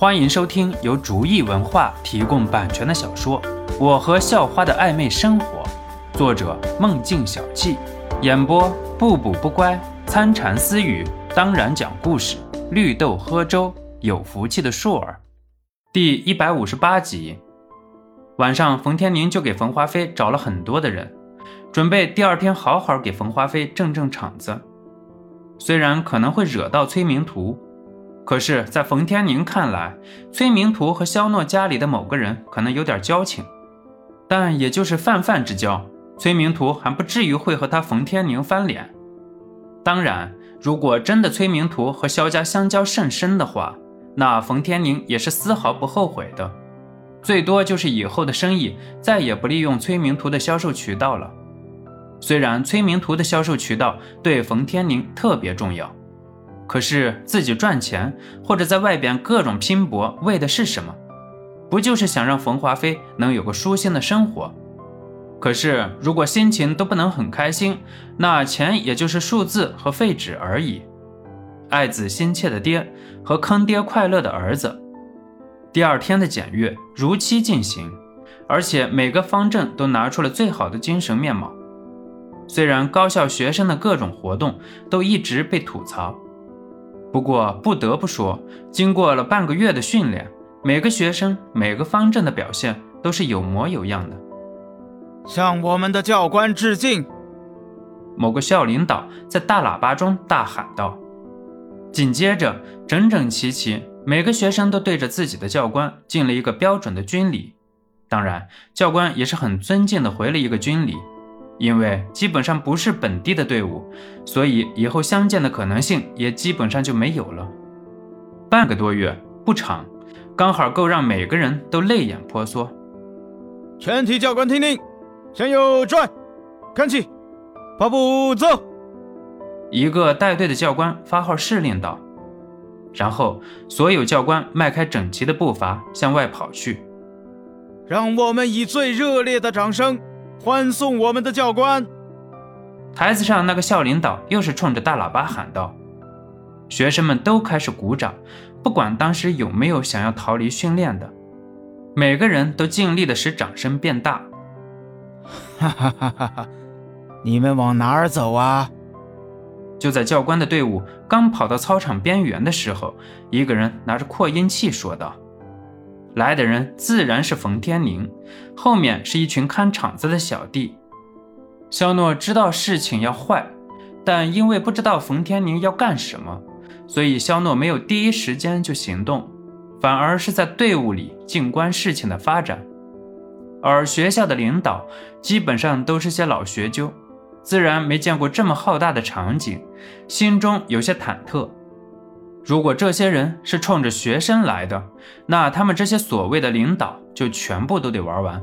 欢迎收听由竹意文化提供版权的小说《我和校花的暧昧生活》，作者梦境小憩，演播不补不乖、参禅私语，当然讲故事，绿豆喝粥，有福气的硕儿。第一百五十八集，晚上，冯天宁就给冯华飞找了很多的人，准备第二天好好给冯华飞正正场子。虽然可能会惹到崔明图。可是，在冯天宁看来，崔明图和肖诺家里的某个人可能有点交情，但也就是泛泛之交，崔明图还不至于会和他冯天宁翻脸。当然，如果真的崔明图和肖家相交甚深的话，那冯天宁也是丝毫不后悔的，最多就是以后的生意再也不利用崔明图的销售渠道了。虽然崔明图的销售渠道对冯天宁特别重要。可是自己赚钱或者在外边各种拼搏，为的是什么？不就是想让冯华飞能有个舒心的生活？可是如果心情都不能很开心，那钱也就是数字和废纸而已。爱子心切的爹和坑爹快乐的儿子。第二天的检阅如期进行，而且每个方阵都拿出了最好的精神面貌。虽然高校学生的各种活动都一直被吐槽。不过不得不说，经过了半个月的训练，每个学生每个方阵的表现都是有模有样的。向我们的教官致敬！某个校领导在大喇叭中大喊道。紧接着，整整齐齐，每个学生都对着自己的教官敬了一个标准的军礼。当然，教官也是很尊敬的回了一个军礼。因为基本上不是本地的队伍，所以以后相见的可能性也基本上就没有了。半个多月不长，刚好够让每个人都泪眼婆娑。全体教官听令，向右转，看齐，跑步走。一个带队的教官发号施令道，然后所有教官迈开整齐的步伐向外跑去。让我们以最热烈的掌声。欢送我们的教官！台子上那个校领导又是冲着大喇叭喊道：“学生们都开始鼓掌，不管当时有没有想要逃离训练的，每个人都尽力的使掌声变大。”哈哈哈哈哈！你们往哪儿走啊？就在教官的队伍刚跑到操场边缘的时候，一个人拿着扩音器说道。来的人自然是冯天宁，后面是一群看场子的小弟。肖诺知道事情要坏，但因为不知道冯天宁要干什么，所以肖诺没有第一时间就行动，反而是在队伍里静观事情的发展。而学校的领导基本上都是些老学究，自然没见过这么浩大的场景，心中有些忐忑。如果这些人是冲着学生来的，那他们这些所谓的领导就全部都得玩完。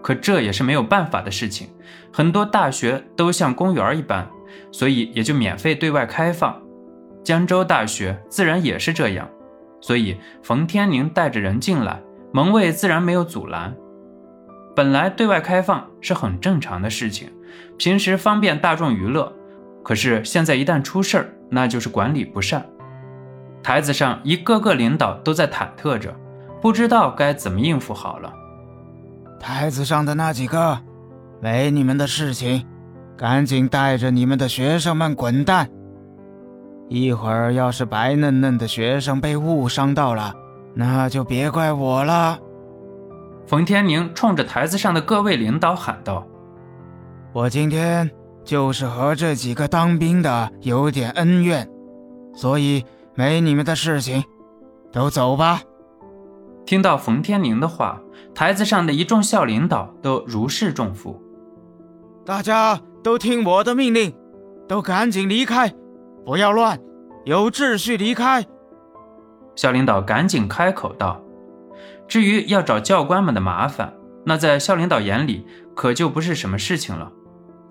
可这也是没有办法的事情，很多大学都像公园一般，所以也就免费对外开放。江州大学自然也是这样，所以冯天宁带着人进来，门卫自然没有阻拦。本来对外开放是很正常的事情，平时方便大众娱乐。可是现在一旦出事儿，那就是管理不善。台子上一个个领导都在忐忑着，不知道该怎么应付好了。台子上的那几个，没你们的事情，赶紧带着你们的学生们滚蛋！一会儿要是白嫩嫩的学生被误伤到了，那就别怪我了。冯天宁冲着台子上的各位领导喊道：“我今天就是和这几个当兵的有点恩怨，所以。”没你们的事情，都走吧。听到冯天宁的话，台子上的一众校领导都如释重负。大家都听我的命令，都赶紧离开，不要乱，有秩序离开。校领导赶紧开口道：“至于要找教官们的麻烦，那在校领导眼里可就不是什么事情了，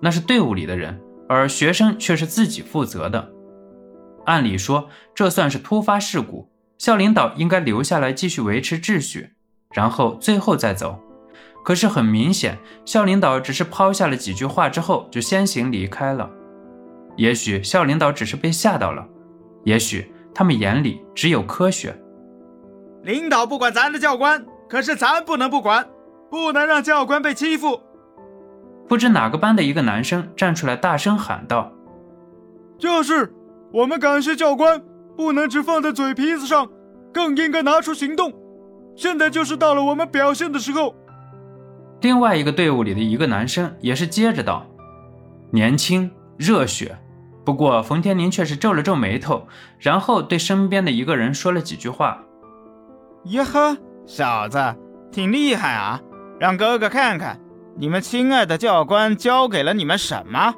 那是队伍里的人，而学生却是自己负责的。”按理说，这算是突发事故，校领导应该留下来继续维持秩序，然后最后再走。可是很明显，校领导只是抛下了几句话之后就先行离开了。也许校领导只是被吓到了，也许他们眼里只有科学。领导不管咱的教官，可是咱不能不管，不能让教官被欺负。不知哪个班的一个男生站出来大声喊道：“就是，我们感谢教官，不能只放在嘴皮子上，更应该拿出行动。现在就是到了我们表现的时候。”另外一个队伍里的一个男生也是接着道：“年轻热血。”不过冯天宁却是皱了皱眉头，然后对身边的一个人说了几句话：“哟呵，小子，挺厉害啊！让哥哥看看，你们亲爱的教官教给了你们什么。”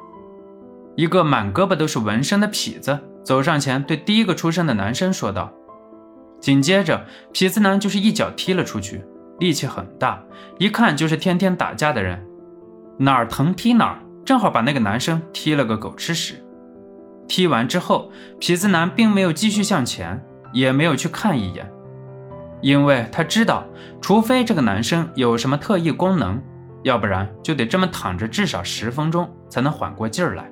一个满胳膊都是纹身的痞子走上前，对第一个出声的男生说道。紧接着，痞子男就是一脚踢了出去。力气很大，一看就是天天打架的人，哪儿疼踢哪儿，正好把那个男生踢了个狗吃屎。踢完之后，痞子男并没有继续向前，也没有去看一眼，因为他知道，除非这个男生有什么特异功能，要不然就得这么躺着至少十分钟才能缓过劲儿来。